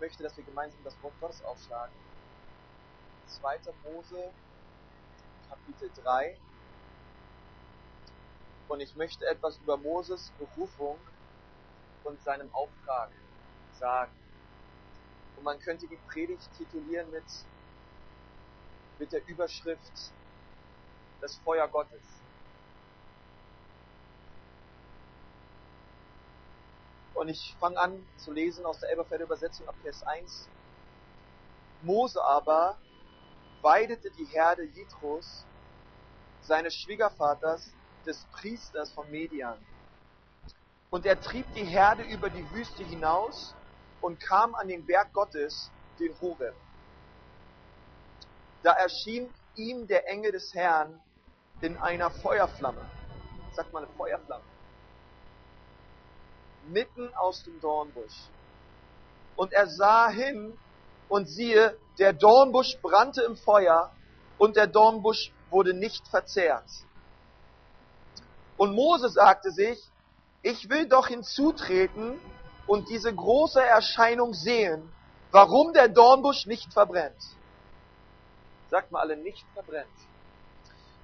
möchte, dass wir gemeinsam das Wort Gottes aufschlagen. 2. Mose, Kapitel 3. Und ich möchte etwas über Moses Berufung und seinem Auftrag sagen. Und man könnte die Predigt titulieren mit, mit der Überschrift Das Feuer Gottes. Und ich fange an zu lesen aus der Elberfelder Übersetzung ab Vers 1. Mose aber weidete die Herde Jitros, seines Schwiegervaters, des Priesters von Median. Und er trieb die Herde über die Wüste hinaus und kam an den Berg Gottes, den Horeb. Da erschien ihm der Engel des Herrn in einer Feuerflamme. Sagt mal eine Feuerflamme mitten aus dem Dornbusch. Und er sah hin und siehe, der Dornbusch brannte im Feuer und der Dornbusch wurde nicht verzehrt. Und Mose sagte sich, ich will doch hinzutreten und diese große Erscheinung sehen, warum der Dornbusch nicht verbrennt. Sagt mal alle, nicht verbrennt.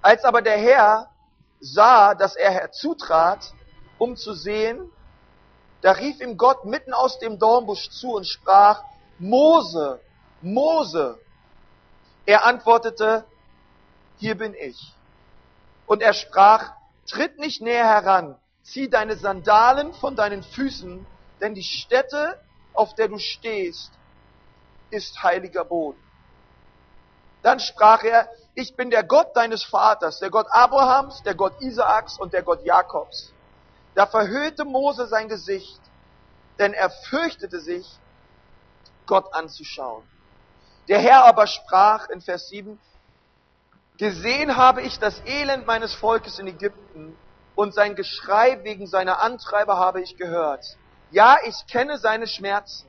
Als aber der Herr sah, dass er herzutrat, um zu sehen, da rief ihm Gott mitten aus dem Dornbusch zu und sprach, Mose, Mose. Er antwortete, hier bin ich. Und er sprach, tritt nicht näher heran, zieh deine Sandalen von deinen Füßen, denn die Stätte, auf der du stehst, ist heiliger Boden. Dann sprach er, ich bin der Gott deines Vaters, der Gott Abrahams, der Gott Isaaks und der Gott Jakobs. Da verhüllte Mose sein Gesicht, denn er fürchtete sich, Gott anzuschauen. Der Herr aber sprach in Vers 7, Gesehen habe ich das Elend meines Volkes in Ägypten und sein Geschrei wegen seiner Antreiber habe ich gehört. Ja, ich kenne seine Schmerzen.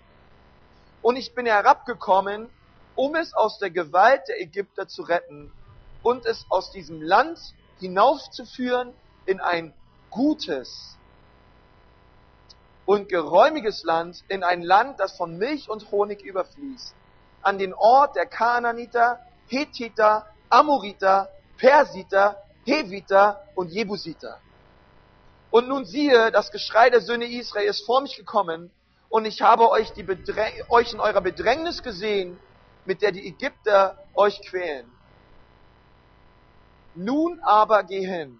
Und ich bin herabgekommen, um es aus der Gewalt der Ägypter zu retten und es aus diesem Land hinaufzuführen in ein gutes, und geräumiges Land, in ein Land, das von Milch und Honig überfließt, an den Ort der Kanaaniter, Hethiter, Amoriter, Persiter, Heviter und Jebusiter. Und nun siehe, das Geschrei der Söhne Israel ist vor mich gekommen, und ich habe euch, die euch in eurer Bedrängnis gesehen, mit der die Ägypter euch quälen. Nun aber geh hin,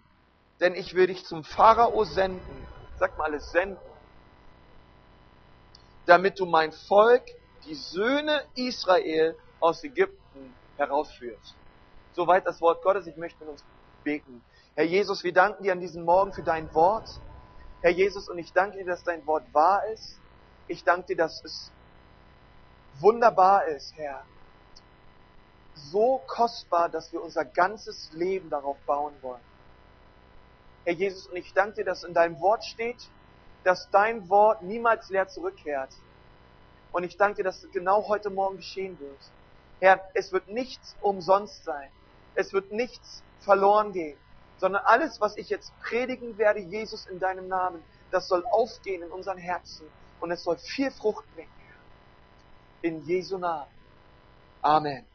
denn ich will dich zum Pharao senden. Sag mal alles senden damit du mein Volk, die Söhne Israel aus Ägypten herausführst. Soweit das Wort Gottes. Ich möchte mit uns beten. Herr Jesus, wir danken dir an diesem Morgen für dein Wort. Herr Jesus, und ich danke dir, dass dein Wort wahr ist. Ich danke dir, dass es wunderbar ist, Herr. So kostbar, dass wir unser ganzes Leben darauf bauen wollen. Herr Jesus, und ich danke dir, dass in deinem Wort steht, dass dein Wort niemals leer zurückkehrt. Und ich danke dir, dass das genau heute Morgen geschehen wird. Herr, es wird nichts umsonst sein. Es wird nichts verloren gehen. Sondern alles, was ich jetzt predigen werde, Jesus in deinem Namen, das soll aufgehen in unseren Herzen. Und es soll viel Frucht bringen. In Jesu Namen. Amen.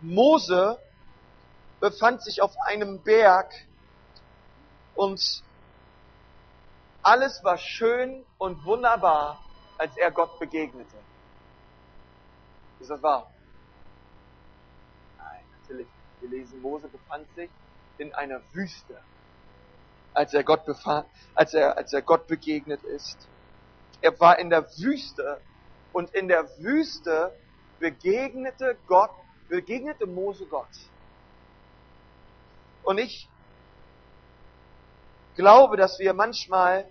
Mose befand sich auf einem Berg und alles war schön und wunderbar, als er Gott begegnete. Ist das wahr? Nein, natürlich. Wir lesen, Mose befand sich in einer Wüste, als er Gott befand, als er, als er Gott begegnet ist. Er war in der Wüste und in der Wüste begegnete Gott, begegnete Mose Gott. Und ich glaube, dass wir manchmal,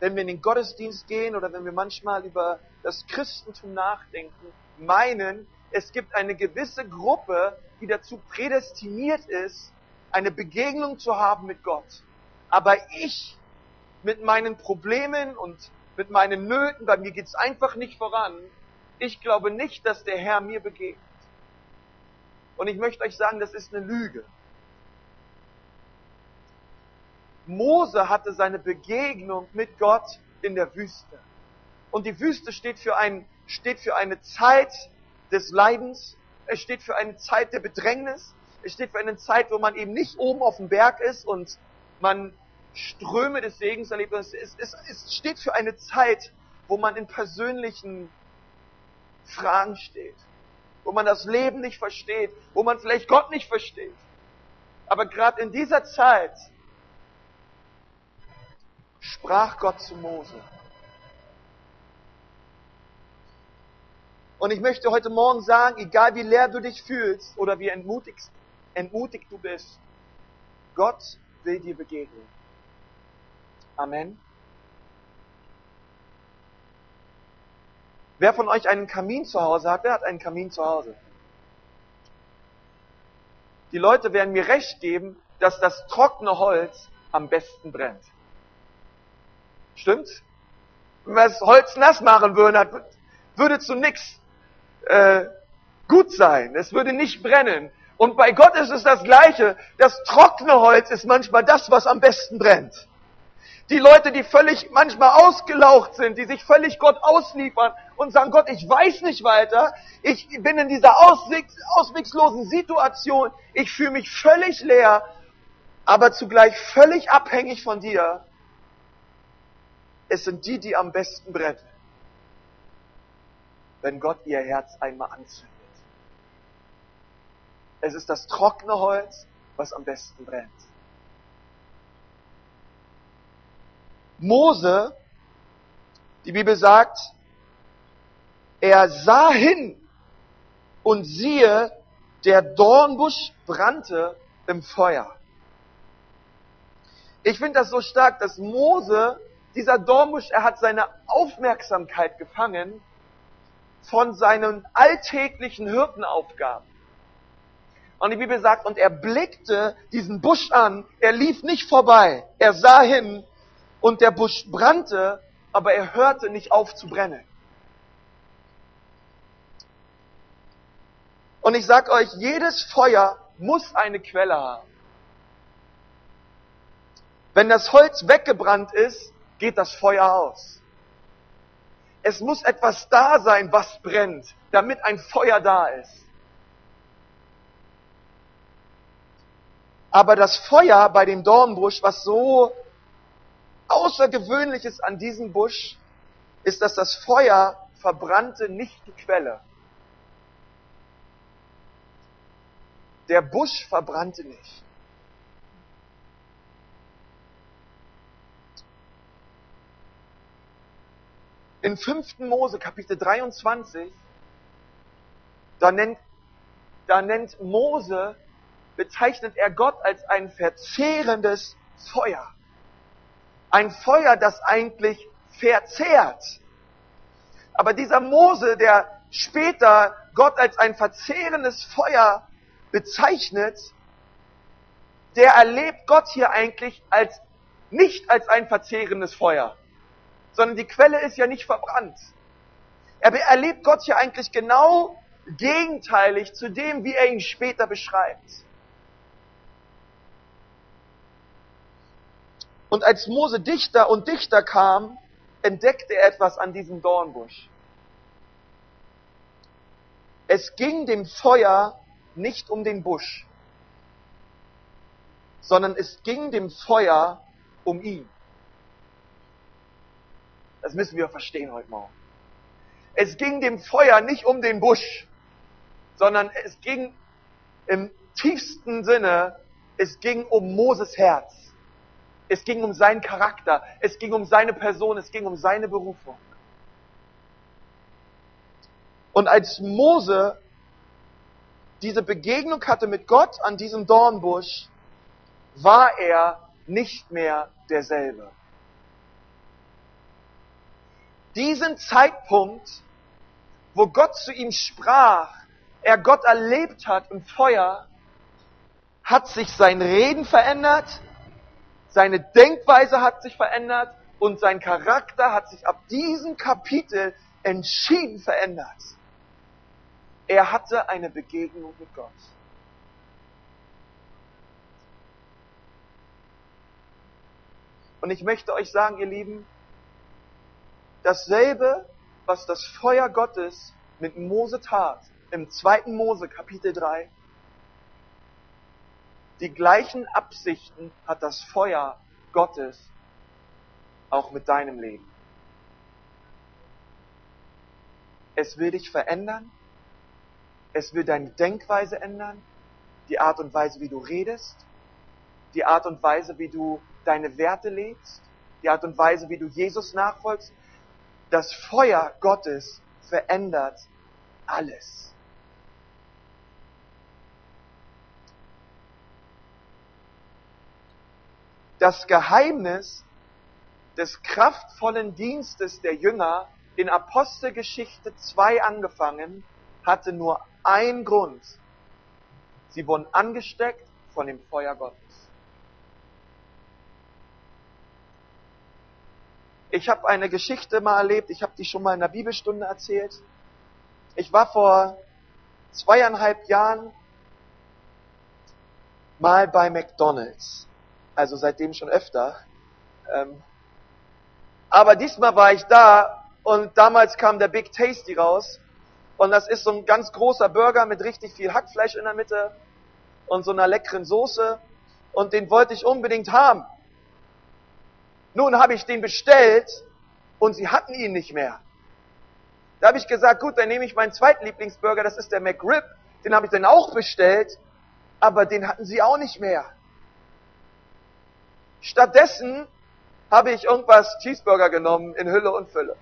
wenn wir in den Gottesdienst gehen oder wenn wir manchmal über das Christentum nachdenken, meinen, es gibt eine gewisse Gruppe, die dazu prädestiniert ist, eine Begegnung zu haben mit Gott. Aber ich mit meinen Problemen und mit meinen Nöten, bei mir geht's einfach nicht voran. Ich glaube nicht, dass der Herr mir begegnet. Und ich möchte euch sagen, das ist eine Lüge. Mose hatte seine Begegnung mit Gott in der Wüste. Und die Wüste steht für, ein, steht für eine Zeit des Leidens, es steht für eine Zeit der Bedrängnis, es steht für eine Zeit, wo man eben nicht oben auf dem Berg ist und man Ströme des Segens erlebt. Es, es, es steht für eine Zeit, wo man in persönlichen Fragen steht, wo man das Leben nicht versteht, wo man vielleicht Gott nicht versteht. Aber gerade in dieser Zeit sprach Gott zu Mose. Und ich möchte heute Morgen sagen, egal wie leer du dich fühlst oder wie entmutigt, entmutigt du bist, Gott will dir begegnen. Amen. Wer von euch einen Kamin zu Hause hat, wer hat einen Kamin zu Hause? Die Leute werden mir recht geben, dass das trockene Holz am besten brennt. Stimmt's? Wenn wir das Holz nass machen würden, würde zu nichts äh, gut sein. Es würde nicht brennen. Und bei Gott ist es das Gleiche. Das trockene Holz ist manchmal das, was am besten brennt. Die Leute, die völlig manchmal ausgelaucht sind, die sich völlig Gott ausliefern und sagen, Gott, ich weiß nicht weiter, ich bin in dieser auswegs, auswegslosen Situation, ich fühle mich völlig leer, aber zugleich völlig abhängig von dir. Es sind die, die am besten brennen, wenn Gott ihr Herz einmal anzündet. Es ist das trockene Holz, was am besten brennt. Mose, die Bibel sagt, er sah hin und siehe, der Dornbusch brannte im Feuer. Ich finde das so stark, dass Mose, dieser Dornbusch, er hat seine Aufmerksamkeit gefangen von seinen alltäglichen Hirtenaufgaben. Und die Bibel sagt, und er blickte diesen Busch an, er lief nicht vorbei, er sah hin und der Busch brannte, aber er hörte nicht auf zu brennen. Und ich sag euch, jedes Feuer muss eine Quelle haben. Wenn das Holz weggebrannt ist, geht das Feuer aus. Es muss etwas da sein, was brennt, damit ein Feuer da ist. Aber das Feuer bei dem Dornbusch, was so Außergewöhnliches an diesem Busch, ist, dass das Feuer verbrannte nicht die Quelle. Der Busch verbrannte nicht. In 5. Mose Kapitel 23, da nennt, da nennt Mose bezeichnet er Gott als ein verzehrendes Feuer. Ein Feuer, das eigentlich verzehrt. Aber dieser Mose, der später Gott als ein verzehrendes Feuer bezeichnet, der erlebt Gott hier eigentlich als nicht als ein verzehrendes Feuer, sondern die Quelle ist ja nicht verbrannt. Er erlebt Gott hier eigentlich genau gegenteilig zu dem, wie er ihn später beschreibt. Und als Mose dichter und dichter kam, entdeckte er etwas an diesem Dornbusch. Es ging dem Feuer nicht um den Busch, sondern es ging dem Feuer um ihn. Das müssen wir verstehen heute Morgen. Es ging dem Feuer nicht um den Busch, sondern es ging im tiefsten Sinne, es ging um Moses Herz. Es ging um seinen Charakter, es ging um seine Person, es ging um seine Berufung. Und als Mose diese Begegnung hatte mit Gott an diesem Dornbusch, war er nicht mehr derselbe. Diesen Zeitpunkt, wo Gott zu ihm sprach, er Gott erlebt hat im Feuer, hat sich sein Reden verändert, seine Denkweise hat sich verändert und sein Charakter hat sich ab diesem Kapitel entschieden verändert. Er hatte eine Begegnung mit Gott. Und ich möchte euch sagen, ihr Lieben, dasselbe, was das Feuer Gottes mit Mose tat, im zweiten Mose Kapitel 3, die gleichen Absichten hat das Feuer Gottes auch mit deinem Leben. Es will dich verändern. Es will deine Denkweise ändern. Die Art und Weise, wie du redest. Die Art und Weise, wie du deine Werte lebst. Die Art und Weise, wie du Jesus nachfolgst. Das Feuer Gottes verändert alles. Das Geheimnis des kraftvollen Dienstes der Jünger in Apostelgeschichte 2 angefangen, hatte nur einen Grund. Sie wurden angesteckt von dem Feuer Gottes. Ich habe eine Geschichte mal erlebt, ich habe die schon mal in der Bibelstunde erzählt. Ich war vor zweieinhalb Jahren mal bei McDonald's, also seitdem schon öfter. Ähm, aber diesmal war ich da und damals kam der Big Tasty raus und das ist so ein ganz großer Burger mit richtig viel Hackfleisch in der Mitte und so einer leckeren Soße und den wollte ich unbedingt haben. Nun habe ich den bestellt und sie hatten ihn nicht mehr. Da habe ich gesagt, gut, dann nehme ich meinen zweiten Lieblingsburger, das ist der McRib, den habe ich dann auch bestellt, aber den hatten sie auch nicht mehr. Stattdessen habe ich irgendwas Cheeseburger genommen in Hülle und Fülle.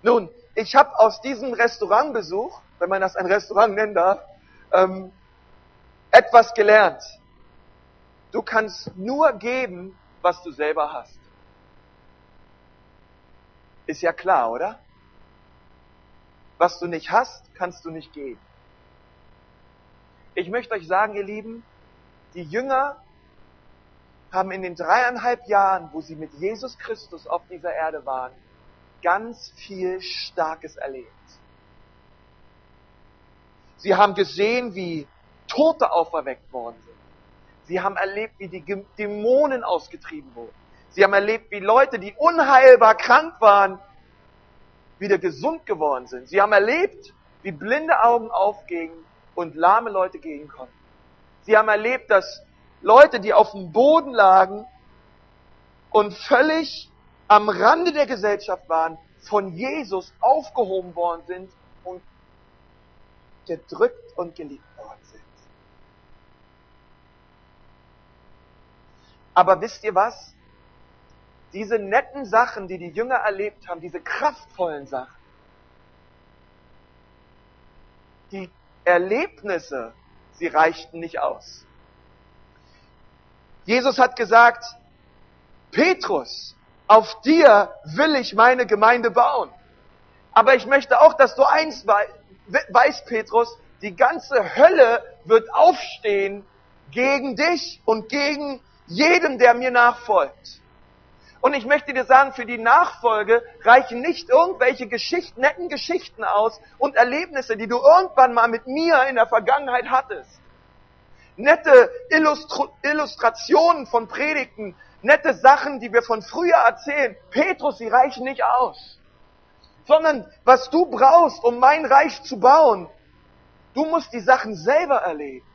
Nun, ich habe aus diesem Restaurantbesuch, wenn man das ein Restaurant nennen darf, ähm, etwas gelernt. Du kannst nur geben, was du selber hast. Ist ja klar, oder? Was du nicht hast, kannst du nicht geben. Ich möchte euch sagen, ihr Lieben, die Jünger haben in den dreieinhalb Jahren, wo sie mit Jesus Christus auf dieser Erde waren, ganz viel Starkes erlebt. Sie haben gesehen, wie Tote auferweckt worden sind. Sie haben erlebt, wie die Dämonen ausgetrieben wurden. Sie haben erlebt, wie Leute, die unheilbar krank waren, wieder gesund geworden sind. Sie haben erlebt, wie blinde Augen aufgingen und lahme Leute gehen konnten. Sie haben erlebt, dass Leute, die auf dem Boden lagen und völlig am Rande der Gesellschaft waren, von Jesus aufgehoben worden sind und gedrückt und geliebt worden sind. Aber wisst ihr was? Diese netten Sachen, die die Jünger erlebt haben, diese kraftvollen Sachen, die Erlebnisse, sie reichten nicht aus. Jesus hat gesagt, Petrus, auf dir will ich meine Gemeinde bauen. Aber ich möchte auch, dass du eins weißt, Petrus, die ganze Hölle wird aufstehen gegen dich und gegen jeden, der mir nachfolgt. Und ich möchte dir sagen, für die Nachfolge reichen nicht irgendwelche Geschichten, netten Geschichten aus und Erlebnisse, die du irgendwann mal mit mir in der Vergangenheit hattest. Nette Illustru Illustrationen von Predigten, nette Sachen, die wir von früher erzählen. Petrus, sie reichen nicht aus. Sondern was du brauchst, um mein Reich zu bauen, du musst die Sachen selber erleben.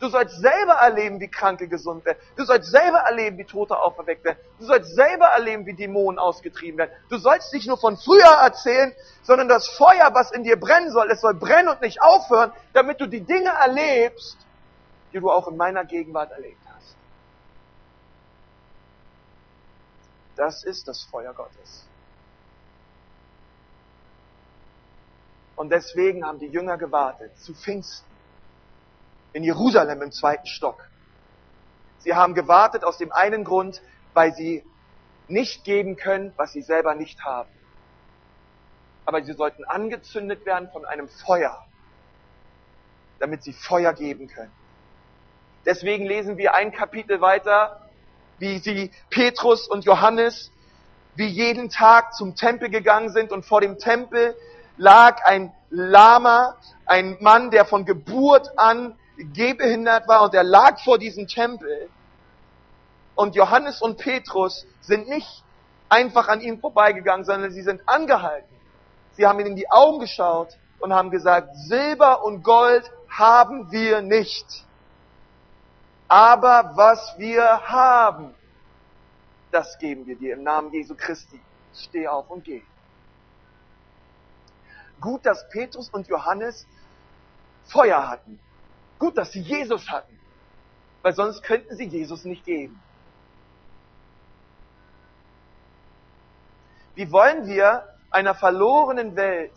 Du sollst selber erleben, wie Kranke gesund werden. Du sollst selber erleben, wie Tote auferweckt werden. Du sollst selber erleben, wie Dämonen ausgetrieben werden. Du sollst nicht nur von früher erzählen, sondern das Feuer, was in dir brennen soll, es soll brennen und nicht aufhören, damit du die Dinge erlebst, die du auch in meiner Gegenwart erlebt hast. Das ist das Feuer Gottes. Und deswegen haben die Jünger gewartet zu Pfingsten in Jerusalem im zweiten Stock. Sie haben gewartet aus dem einen Grund, weil sie nicht geben können, was sie selber nicht haben. Aber sie sollten angezündet werden von einem Feuer, damit sie Feuer geben können. Deswegen lesen wir ein Kapitel weiter, wie sie Petrus und Johannes, wie jeden Tag zum Tempel gegangen sind und vor dem Tempel lag ein Lama, ein Mann, der von Geburt an gehbehindert war und er lag vor diesem Tempel. und Johannes und Petrus sind nicht einfach an ihm vorbeigegangen, sondern sie sind angehalten. Sie haben ihm in die Augen geschaut und haben gesagt, Silber und Gold haben wir nicht. Aber was wir haben, das geben wir dir im Namen Jesu Christi. Steh auf und geh. Gut, dass Petrus und Johannes Feuer hatten. Gut, dass sie Jesus hatten. Weil sonst könnten sie Jesus nicht geben. Wie wollen wir einer verlorenen Welt,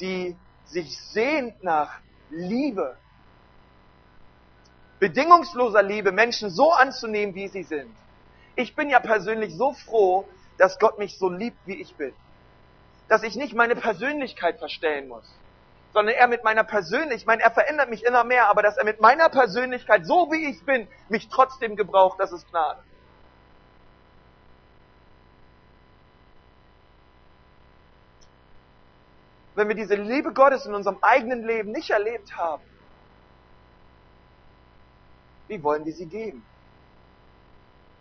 die sich sehnt nach Liebe, bedingungsloser Liebe, Menschen so anzunehmen, wie sie sind. Ich bin ja persönlich so froh, dass Gott mich so liebt, wie ich bin. Dass ich nicht meine Persönlichkeit verstellen muss, sondern er mit meiner Persönlichkeit, ich meine, er verändert mich immer mehr, aber dass er mit meiner Persönlichkeit, so wie ich bin, mich trotzdem gebraucht, das ist Gnade. Wenn wir diese Liebe Gottes in unserem eigenen Leben nicht erlebt haben, wie wollen wir sie geben?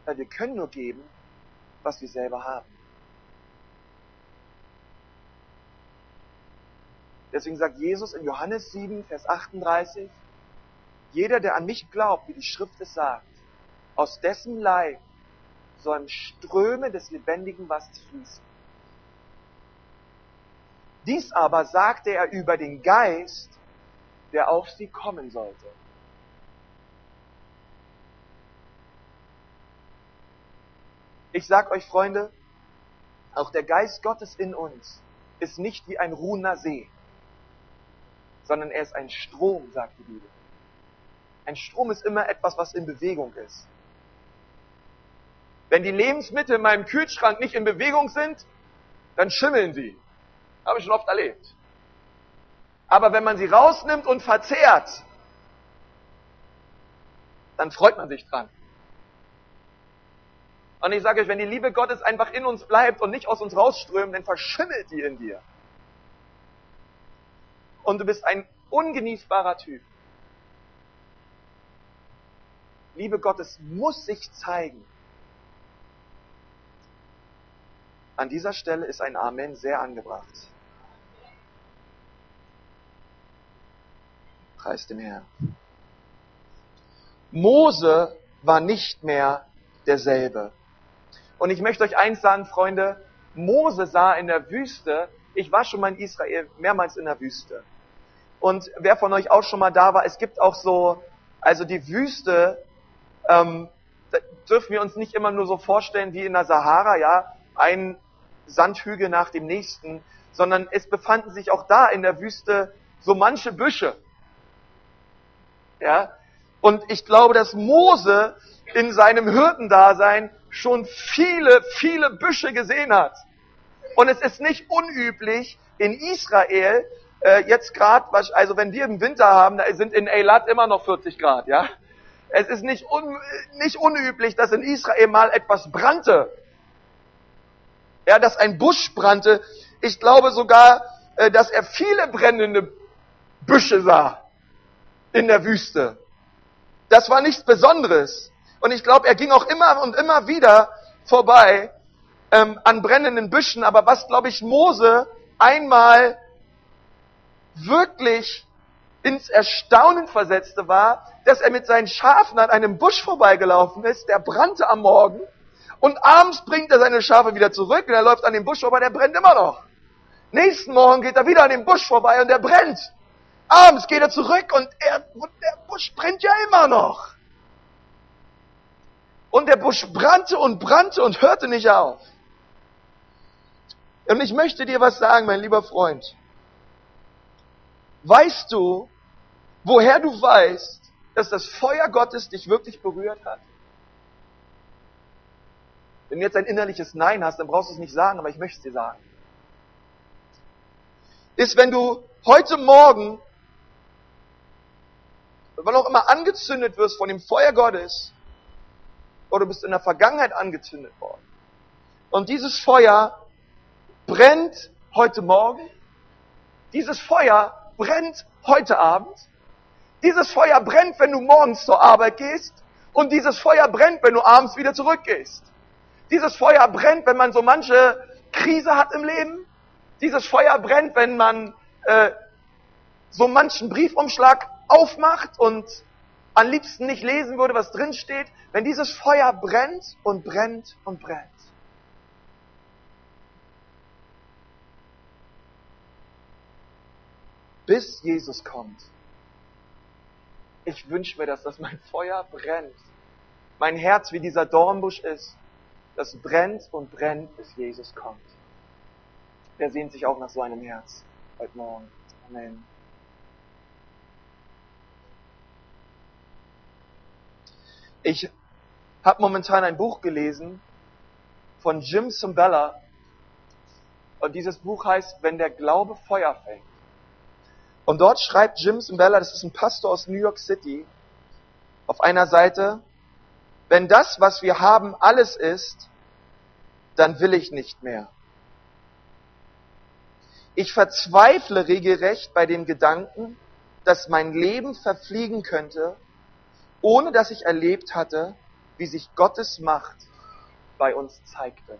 Weil wir können nur geben, was wir selber haben. Deswegen sagt Jesus in Johannes 7, Vers 38, jeder, der an mich glaubt, wie die Schrift es sagt, aus dessen Leib sollen Ströme des lebendigen Wassers fließen. Dies aber sagte er über den Geist, der auf sie kommen sollte. Ich sag euch, Freunde, auch der Geist Gottes in uns ist nicht wie ein ruhender See, sondern er ist ein Strom, sagt die Bibel. Ein Strom ist immer etwas, was in Bewegung ist. Wenn die Lebensmittel in meinem Kühlschrank nicht in Bewegung sind, dann schimmeln sie. Habe ich schon oft erlebt. Aber wenn man sie rausnimmt und verzehrt, dann freut man sich dran. Und ich sage euch, wenn die Liebe Gottes einfach in uns bleibt und nicht aus uns rausströmt, dann verschimmelt die in dir. Und du bist ein ungenießbarer Typ. Liebe Gottes muss sich zeigen. An dieser Stelle ist ein Amen sehr angebracht. Preis dem Herrn. Mose war nicht mehr derselbe. Und ich möchte euch eins sagen, Freunde, Mose sah in der Wüste, ich war schon mal in Israel mehrmals in der Wüste. Und wer von euch auch schon mal da war, es gibt auch so, also die Wüste, ähm, dürfen wir uns nicht immer nur so vorstellen wie in der Sahara, ja, ein Sandhügel nach dem nächsten, sondern es befanden sich auch da in der Wüste so manche Büsche. Ja, und ich glaube, dass Mose in seinem Hirtendasein schon viele, viele Büsche gesehen hat. Und es ist nicht unüblich in Israel, äh, jetzt gerade, also wenn wir im Winter haben, da sind in Eilat immer noch 40 Grad, ja. Es ist nicht, un, nicht unüblich, dass in Israel mal etwas brannte. Ja, dass ein Busch brannte. Ich glaube sogar, äh, dass er viele brennende Büsche sah in der Wüste. Das war nichts Besonderes. Und ich glaube, er ging auch immer und immer wieder vorbei ähm, an brennenden Büschen. Aber was, glaube ich, Mose einmal wirklich ins Erstaunen versetzte, war, dass er mit seinen Schafen an einem Busch vorbeigelaufen ist, der brannte am Morgen. Und abends bringt er seine Schafe wieder zurück und er läuft an dem Busch vorbei, der brennt immer noch. Nächsten Morgen geht er wieder an dem Busch vorbei und der brennt. Abends geht er zurück und, er, und der Busch brennt ja immer noch. Und der Busch brannte und brannte und hörte nicht auf. Und ich möchte dir was sagen, mein lieber Freund. Weißt du, woher du weißt, dass das Feuer Gottes dich wirklich berührt hat? Wenn du jetzt ein innerliches Nein hast, dann brauchst du es nicht sagen, aber ich möchte es dir sagen. Ist, wenn du heute Morgen, wann auch immer angezündet wirst von dem Feuer Gottes, oder du bist in der Vergangenheit angezündet worden. Und dieses Feuer brennt heute Morgen. Dieses Feuer brennt heute Abend. Dieses Feuer brennt, wenn du morgens zur Arbeit gehst. Und dieses Feuer brennt, wenn du abends wieder zurückgehst. Dieses Feuer brennt, wenn man so manche Krise hat im Leben. Dieses Feuer brennt, wenn man äh, so manchen Briefumschlag aufmacht und am liebsten nicht lesen würde, was drin steht. Wenn dieses Feuer brennt und brennt und brennt. Bis Jesus kommt. Ich wünsche mir das, dass mein Feuer brennt. Mein Herz wie dieser Dornbusch ist. Das brennt und brennt, bis Jesus kommt. Wer sehnt sich auch nach so einem Herz heute Morgen? Amen. Ich habe momentan ein Buch gelesen von Jim Cimbella und dieses Buch heißt Wenn der Glaube Feuer fängt. Und dort schreibt Jim Cimbella, das ist ein Pastor aus New York City, auf einer Seite, wenn das, was wir haben, alles ist, dann will ich nicht mehr. Ich verzweifle regelrecht bei dem Gedanken, dass mein Leben verfliegen könnte, ohne dass ich erlebt hatte, wie sich Gottes Macht bei uns zeigte.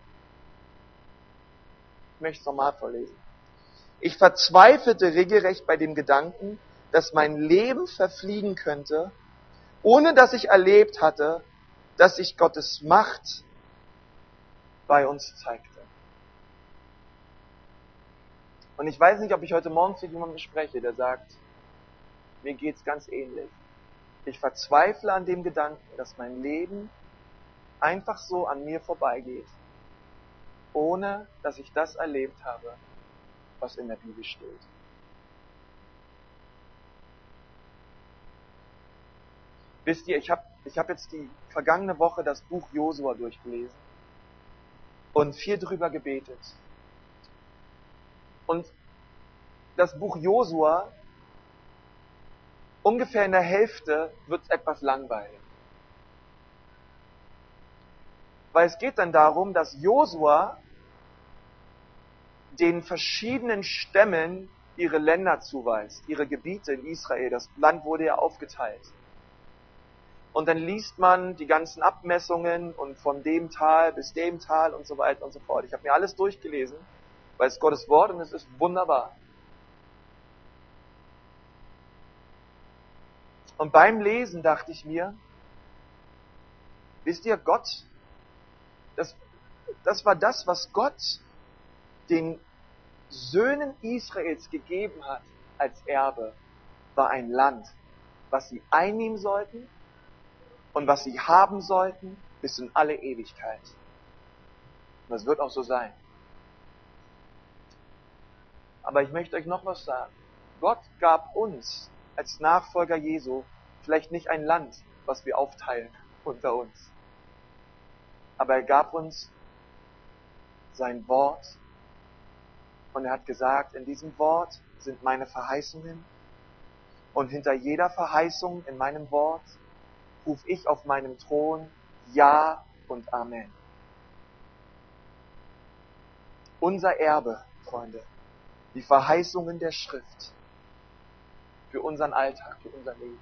Ich möchte es nochmal vorlesen. Ich verzweifelte regelrecht bei dem Gedanken, dass mein Leben verfliegen könnte, ohne dass ich erlebt hatte, dass sich Gottes Macht bei uns zeigte. Und ich weiß nicht, ob ich heute Morgen zu jemandem spreche, der sagt, mir geht's ganz ähnlich. Ich verzweifle an dem Gedanken, dass mein Leben einfach so an mir vorbeigeht, ohne dass ich das erlebt habe, was in der Bibel steht. Wisst ihr, ich habe ich hab jetzt die vergangene Woche das Buch Josua durchgelesen und viel drüber gebetet. Und das Buch Josua, ungefähr in der Hälfte wird es etwas langweilig. Weil es geht dann darum, dass Josua den verschiedenen Stämmen ihre Länder zuweist, ihre Gebiete in Israel. Das Land wurde ja aufgeteilt. Und dann liest man die ganzen Abmessungen und von dem Tal bis dem Tal und so weiter und so fort. Ich habe mir alles durchgelesen, weil es Gottes Wort und es ist wunderbar. Und beim Lesen dachte ich mir, wisst ihr, Gott, das, das war das, was Gott den Söhnen Israels gegeben hat als Erbe, war ein Land, was sie einnehmen sollten und was sie haben sollten bis in alle Ewigkeit. Und das wird auch so sein. Aber ich möchte euch noch was sagen. Gott gab uns als Nachfolger Jesu vielleicht nicht ein Land, was wir aufteilen unter uns. Aber er gab uns sein Wort und er hat gesagt, in diesem Wort sind meine Verheißungen und hinter jeder Verheißung in meinem Wort rufe ich auf meinem Thron Ja und Amen. Unser Erbe, Freunde, die Verheißungen der Schrift für unseren Alltag, für unser Leben.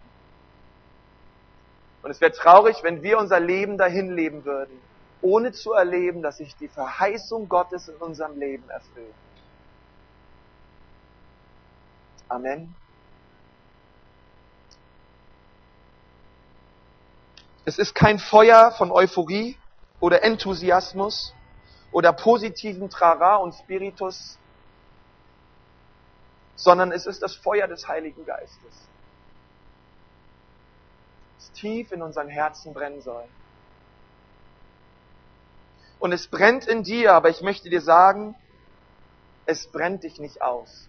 Und es wäre traurig, wenn wir unser Leben dahin leben würden, ohne zu erleben, dass sich die Verheißung Gottes in unserem Leben erfüllt. Amen. Es ist kein Feuer von Euphorie oder Enthusiasmus oder positiven Trara und Spiritus, sondern es ist das Feuer des Heiligen Geistes, das tief in unseren Herzen brennen soll. Und es brennt in dir, aber ich möchte dir sagen, es brennt dich nicht aus.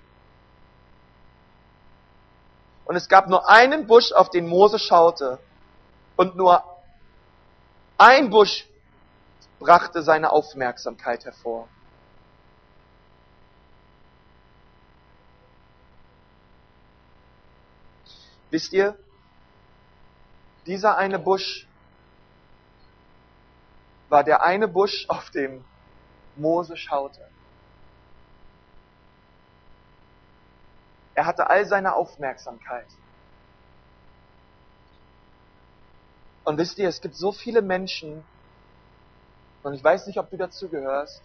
Und es gab nur einen Busch, auf den Mose schaute, und nur ein Busch brachte seine Aufmerksamkeit hervor. Wisst ihr, dieser eine Busch war der eine Busch, auf dem Mose schaute. Er hatte all seine Aufmerksamkeit. Und wisst ihr, es gibt so viele Menschen, und ich weiß nicht, ob du dazu gehörst,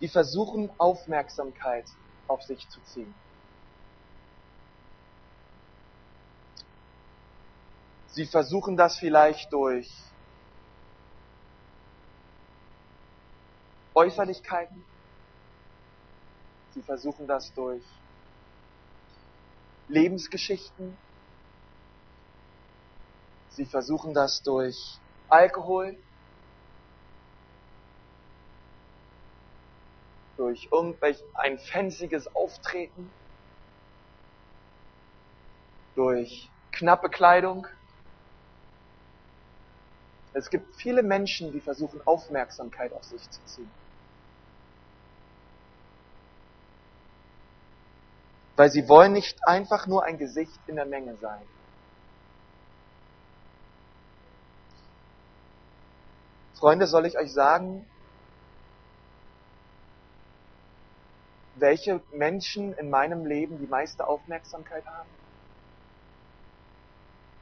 die versuchen Aufmerksamkeit auf sich zu ziehen. Sie versuchen das vielleicht durch Äußerlichkeiten. Sie versuchen das durch Lebensgeschichten. Sie versuchen das durch Alkohol, durch irgendwelch ein fancyes Auftreten, durch knappe Kleidung. Es gibt viele Menschen, die versuchen Aufmerksamkeit auf sich zu ziehen. Weil sie wollen nicht einfach nur ein Gesicht in der Menge sein. Freunde, soll ich euch sagen, welche Menschen in meinem Leben die meiste Aufmerksamkeit haben?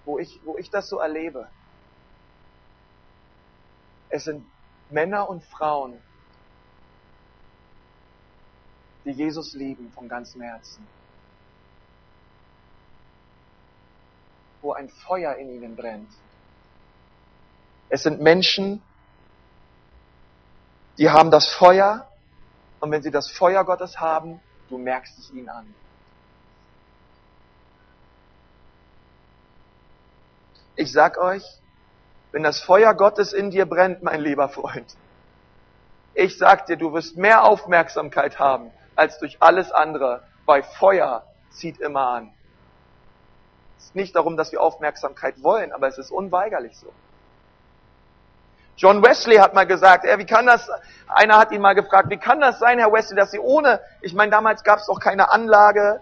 Wo ich, wo ich das so erlebe. Es sind Männer und Frauen, die Jesus lieben von ganzem Herzen. Wo ein Feuer in ihnen brennt. Es sind Menschen, die haben das Feuer und wenn sie das Feuer Gottes haben, du merkst es ihnen an. Ich sag euch, wenn das Feuer Gottes in dir brennt, mein lieber Freund, ich sag dir, du wirst mehr Aufmerksamkeit haben als durch alles andere, weil Feuer zieht immer an. Es ist nicht darum, dass wir Aufmerksamkeit wollen, aber es ist unweigerlich so. John Wesley hat mal gesagt, er, wie kann das, einer hat ihn mal gefragt, wie kann das sein, Herr Wesley, dass Sie ohne, ich meine, damals gab es noch keine Anlage,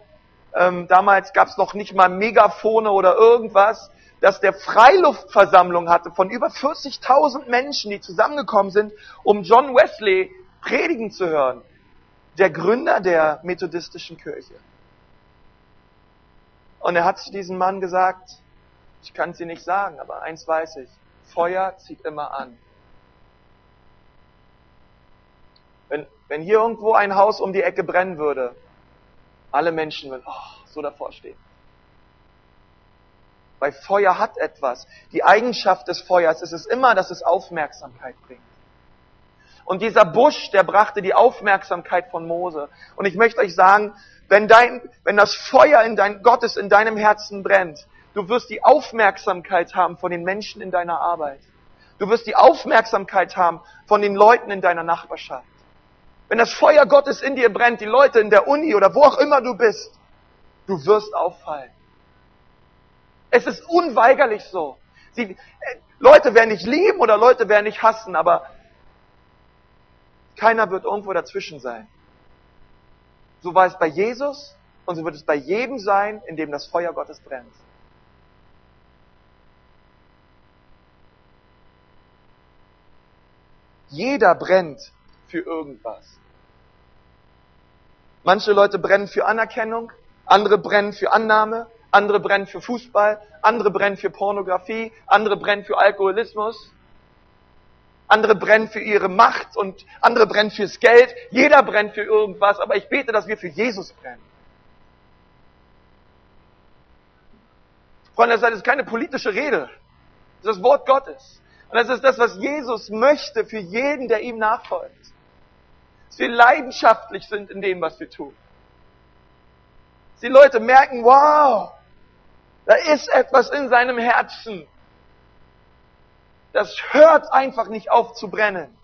ähm, damals gab es noch nicht mal Megafone oder irgendwas, dass der Freiluftversammlung hatte von über 40.000 Menschen, die zusammengekommen sind, um John Wesley predigen zu hören. Der Gründer der methodistischen Kirche. Und er hat zu diesem Mann gesagt, ich kann es dir nicht sagen, aber eins weiß ich, Feuer zieht immer an. Wenn, wenn hier irgendwo ein Haus um die Ecke brennen würde, alle Menschen würden oh, so davor stehen. Weil Feuer hat etwas. Die Eigenschaft des Feuers ist es immer, dass es Aufmerksamkeit bringt. Und dieser Busch, der brachte die Aufmerksamkeit von Mose. Und ich möchte euch sagen, wenn dein, wenn das Feuer in dein, Gottes in deinem Herzen brennt, du wirst die Aufmerksamkeit haben von den Menschen in deiner Arbeit. Du wirst die Aufmerksamkeit haben von den Leuten in deiner Nachbarschaft. Wenn das Feuer Gottes in dir brennt, die Leute in der Uni oder wo auch immer du bist, du wirst auffallen. Es ist unweigerlich so. Sie, äh, Leute werden nicht lieben oder Leute werden nicht hassen, aber keiner wird irgendwo dazwischen sein. So war es bei Jesus und so wird es bei jedem sein, in dem das Feuer Gottes brennt. Jeder brennt für irgendwas. Manche Leute brennen für Anerkennung, andere brennen für Annahme, andere brennen für Fußball, andere brennen für Pornografie, andere brennen für Alkoholismus, andere brennen für ihre Macht und andere brennen fürs Geld. Jeder brennt für irgendwas, aber ich bete, dass wir für Jesus brennen. Freunde, das ist keine politische Rede. Das ist das Wort Gottes. Und das ist das, was Jesus möchte für jeden, der ihm nachfolgt. Dass wir leidenschaftlich sind in dem, was wir tun. Dass die Leute merken, wow, da ist etwas in seinem Herzen. Das hört einfach nicht auf zu brennen.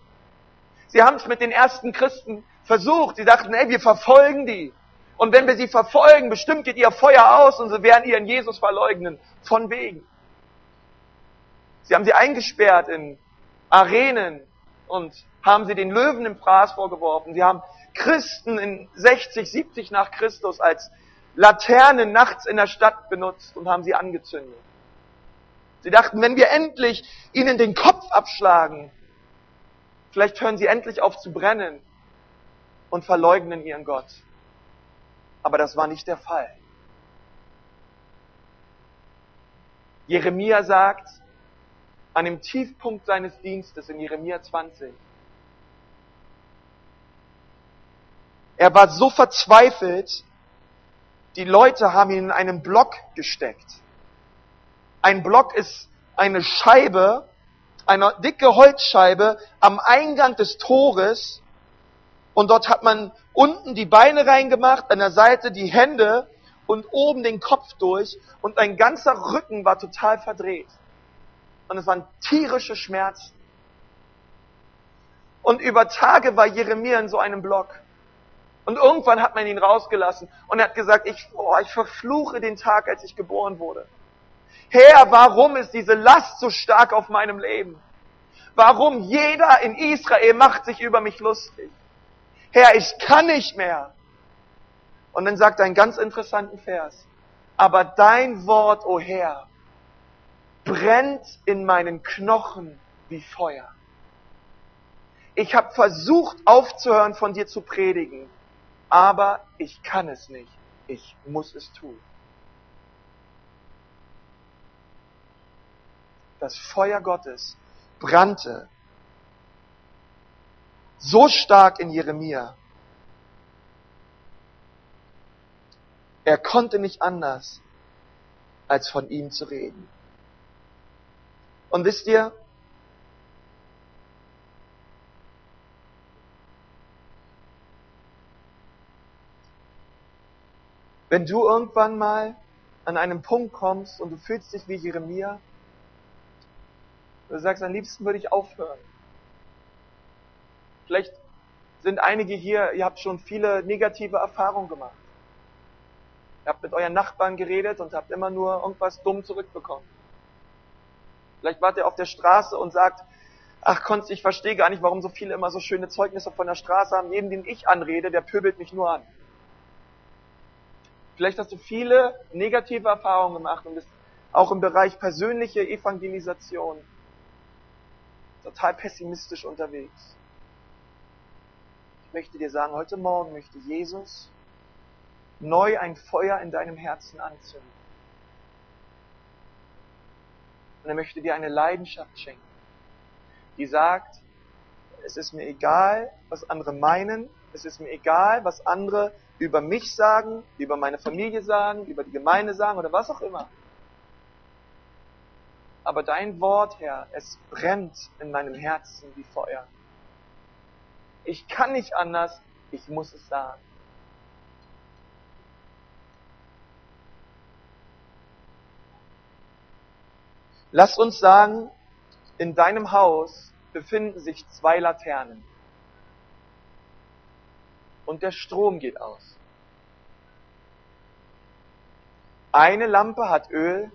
Sie haben es mit den ersten Christen versucht. Sie dachten, ey, wir verfolgen die. Und wenn wir sie verfolgen, bestimmt geht ihr Feuer aus und sie werden ihren Jesus verleugnen. Von wegen. Sie haben sie eingesperrt in Arenen und haben sie den Löwen im Fraß vorgeworfen. Sie haben Christen in 60, 70 nach Christus als Laternen nachts in der Stadt benutzt und haben sie angezündet. Sie dachten, wenn wir endlich ihnen den Kopf abschlagen, vielleicht hören sie endlich auf zu brennen und verleugnen ihren Gott. Aber das war nicht der Fall. Jeremia sagt, an dem Tiefpunkt seines Dienstes in Jeremia 20, er war so verzweifelt, die Leute haben ihn in einen Block gesteckt. Ein Block ist eine Scheibe, eine dicke Holzscheibe am Eingang des Tores und dort hat man unten die Beine reingemacht, an der Seite die Hände und oben den Kopf durch und ein ganzer Rücken war total verdreht. Und es waren tierische Schmerzen. Und über Tage war Jeremia in so einem Block. Und irgendwann hat man ihn rausgelassen und er hat gesagt, ich, oh, ich verfluche den Tag, als ich geboren wurde. Herr, warum ist diese Last so stark auf meinem Leben? Warum jeder in Israel macht sich über mich lustig? Herr, ich kann nicht mehr. Und dann sagt er einen ganz interessanten Vers. Aber dein Wort, o oh Herr, brennt in meinen Knochen wie Feuer. Ich habe versucht aufzuhören, von dir zu predigen, aber ich kann es nicht. Ich muss es tun. Das Feuer Gottes brannte so stark in Jeremia. Er konnte nicht anders, als von ihm zu reden. Und wisst ihr, wenn du irgendwann mal an einem Punkt kommst und du fühlst dich wie Jeremia, du sagst, am liebsten würde ich aufhören. Vielleicht sind einige hier, ihr habt schon viele negative Erfahrungen gemacht. Ihr habt mit euren Nachbarn geredet und habt immer nur irgendwas dumm zurückbekommen. Vielleicht wart ihr auf der Straße und sagt, ach Konst, ich verstehe gar nicht, warum so viele immer so schöne Zeugnisse von der Straße haben. Jeden, den ich anrede, der pöbelt mich nur an. Vielleicht hast du viele negative Erfahrungen gemacht und bist auch im Bereich persönliche Evangelisation total pessimistisch unterwegs möchte dir sagen, heute Morgen möchte Jesus neu ein Feuer in deinem Herzen anzünden. Und er möchte dir eine Leidenschaft schenken, die sagt, es ist mir egal, was andere meinen, es ist mir egal, was andere über mich sagen, über meine Familie sagen, über die Gemeinde sagen oder was auch immer. Aber dein Wort, Herr, es brennt in meinem Herzen wie Feuer. Ich kann nicht anders, ich muss es sagen. Lass uns sagen, in deinem Haus befinden sich zwei Laternen und der Strom geht aus. Eine Lampe hat Öl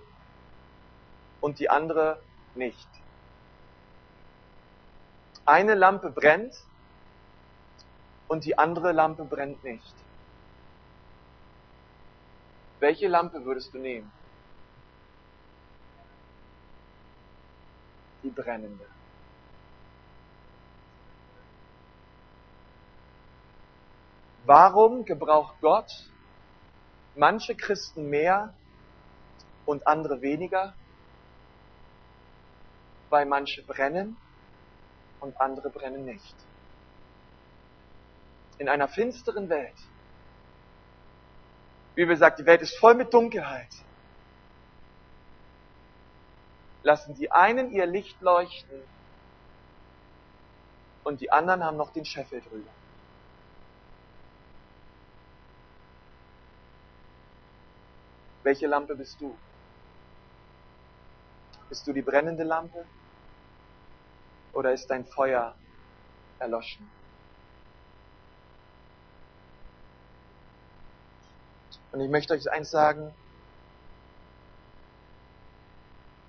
und die andere nicht. Eine Lampe brennt und die andere Lampe brennt nicht. Welche Lampe würdest du nehmen? Die brennende. Warum gebraucht Gott manche Christen mehr und andere weniger? Weil manche brennen und andere brennen nicht in einer finsteren Welt. Wie wir sagt, die Welt ist voll mit Dunkelheit. Lassen die einen ihr Licht leuchten und die anderen haben noch den Scheffel drüber. Welche Lampe bist du? Bist du die brennende Lampe? Oder ist dein Feuer erloschen? Und ich möchte euch eins sagen,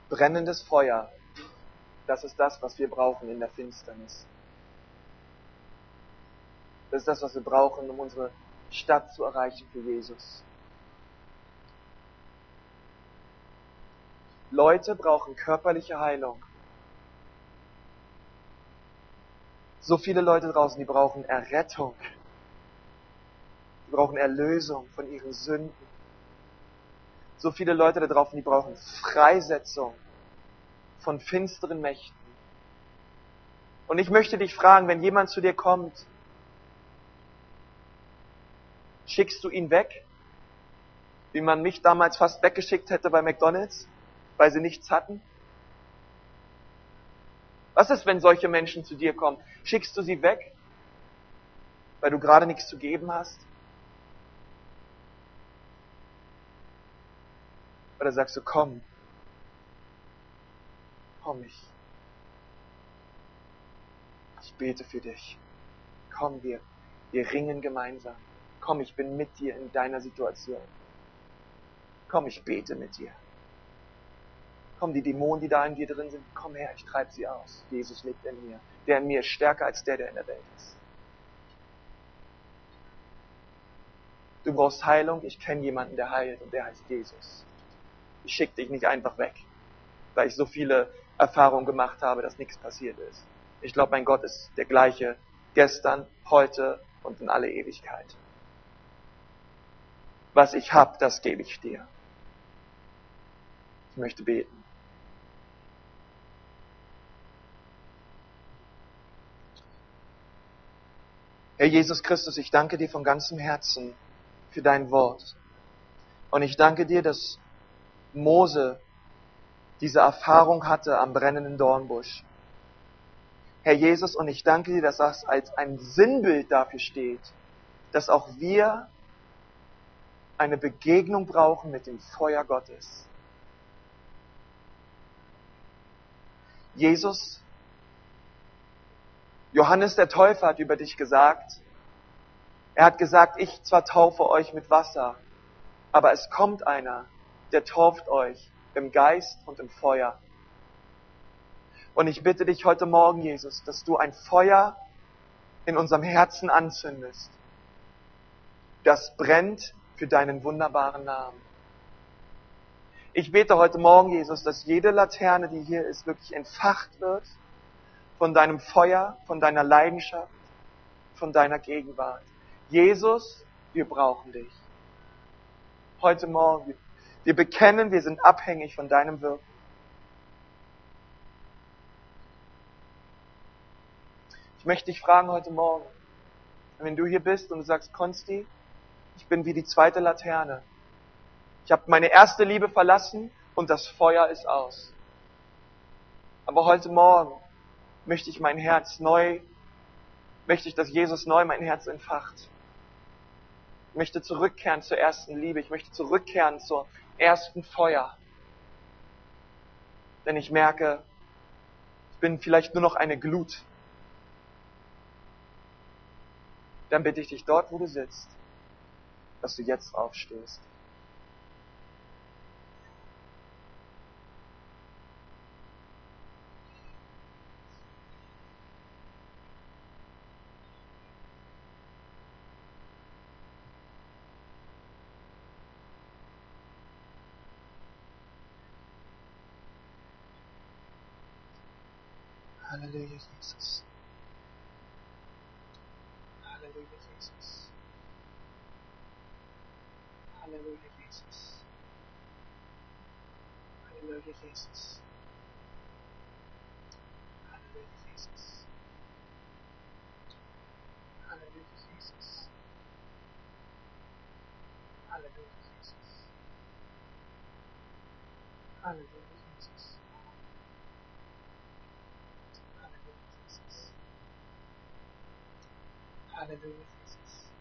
brennendes Feuer, das ist das, was wir brauchen in der Finsternis. Das ist das, was wir brauchen, um unsere Stadt zu erreichen für Jesus. Leute brauchen körperliche Heilung. So viele Leute draußen, die brauchen Errettung. Sie brauchen Erlösung von ihren Sünden. so viele Leute da draußen, die brauchen Freisetzung von finsteren Mächten. Und ich möchte dich fragen, wenn jemand zu dir kommt, schickst du ihn weg? Wie man mich damals fast weggeschickt hätte bei McDonald's, weil sie nichts hatten? Was ist, wenn solche Menschen zu dir kommen? Schickst du sie weg, weil du gerade nichts zu geben hast? Oder sagst du, komm, komm ich. Ich bete für dich. Komm, wir, wir ringen gemeinsam. Komm, ich bin mit dir in deiner Situation. Komm, ich bete mit dir. Komm, die Dämonen, die da in dir drin sind, komm her, ich treibe sie aus. Jesus lebt in mir. Der in mir ist stärker als der, der in der Welt ist. Du brauchst Heilung, ich kenne jemanden, der heilt und der heißt Jesus. Ich schicke dich nicht einfach weg, weil ich so viele Erfahrungen gemacht habe, dass nichts passiert ist. Ich glaube, mein Gott ist der gleiche gestern, heute und in alle Ewigkeit. Was ich hab, das gebe ich dir. Ich möchte beten. Herr Jesus Christus, ich danke dir von ganzem Herzen für dein Wort. Und ich danke dir, dass Mose diese Erfahrung hatte am brennenden Dornbusch. Herr Jesus, und ich danke dir, dass das als ein Sinnbild dafür steht, dass auch wir eine Begegnung brauchen mit dem Feuer Gottes. Jesus, Johannes der Täufer hat über dich gesagt, er hat gesagt, ich zwar taufe euch mit Wasser, aber es kommt einer, der tauft euch im Geist und im Feuer. Und ich bitte dich heute Morgen, Jesus, dass du ein Feuer in unserem Herzen anzündest, das brennt für deinen wunderbaren Namen. Ich bete heute Morgen, Jesus, dass jede Laterne, die hier ist, wirklich entfacht wird von deinem Feuer, von deiner Leidenschaft, von deiner Gegenwart. Jesus, wir brauchen dich. Heute Morgen, wir bekennen, wir sind abhängig von deinem Wirken. Ich möchte dich fragen heute Morgen, wenn du hier bist und du sagst, Konsti, ich bin wie die zweite Laterne. Ich habe meine erste Liebe verlassen und das Feuer ist aus. Aber heute Morgen möchte ich mein Herz neu, möchte ich, dass Jesus neu mein Herz entfacht. Ich möchte zurückkehren zur ersten Liebe. Ich möchte zurückkehren zur ersten Feuer. Denn ich merke, ich bin vielleicht nur noch eine Glut. Dann bitte ich dich dort, wo du sitzt, dass du jetzt aufstehst. Halleluja, Jesus. Halleluja, Jesus. Halleluja, Jesus. Halleluja, Jesus. Halleluja, Jesus. Halleluja, Jesus. Halleluja, Jesus. Halleluja. Halleluja, Jesus.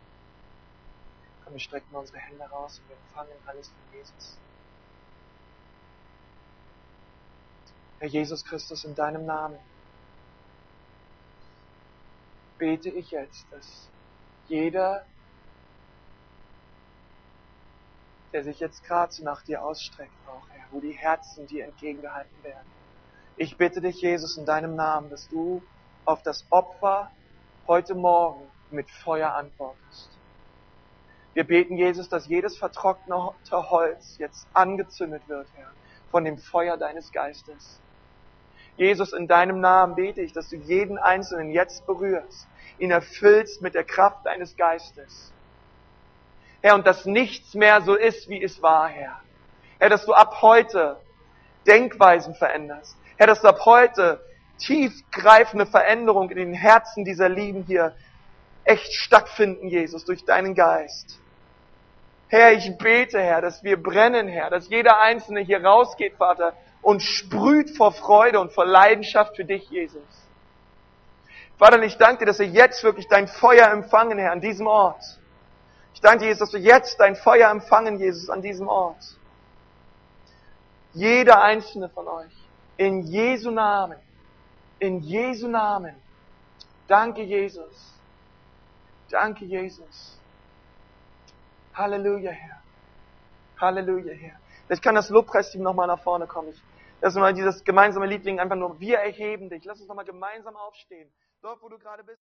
Komm, wir strecken unsere Hände raus und wir empfangen alles von Jesus. Herr Jesus Christus, in deinem Namen bete ich jetzt, dass jeder, der sich jetzt gerade nach dir ausstreckt, auch Herr, wo die Herzen dir entgegengehalten werden. Ich bitte dich, Jesus, in deinem Namen, dass du auf das Opfer heute Morgen mit Feuer antwortest. Wir beten, Jesus, dass jedes vertrocknete Holz jetzt angezündet wird, Herr, von dem Feuer deines Geistes. Jesus, in deinem Namen bete ich, dass du jeden Einzelnen jetzt berührst, ihn erfüllst mit der Kraft deines Geistes. Herr, und dass nichts mehr so ist, wie es war, Herr. Herr, dass du ab heute Denkweisen veränderst. Herr, dass du ab heute tiefgreifende Veränderungen in den Herzen dieser Lieben hier echt stattfinden, Jesus, durch deinen Geist. Herr, ich bete, Herr, dass wir brennen, Herr, dass jeder Einzelne hier rausgeht, Vater, und sprüht vor Freude und vor Leidenschaft für dich, Jesus. Vater, ich danke dir, dass wir jetzt wirklich dein Feuer empfangen, Herr, an diesem Ort. Ich danke dir, Jesus, dass wir jetzt dein Feuer empfangen, Jesus, an diesem Ort. Jeder einzelne von euch. In Jesu Namen. In Jesu Namen. Danke, Jesus. Danke, Jesus. Halleluja, Herr. Halleluja, Herr. Ich kann das Lobpreisteam nochmal nach vorne kommen. Ich, lass uns mal dieses gemeinsame Liebling einfach nur, wir erheben dich. Lass uns nochmal gemeinsam aufstehen. Dort, wo du gerade bist.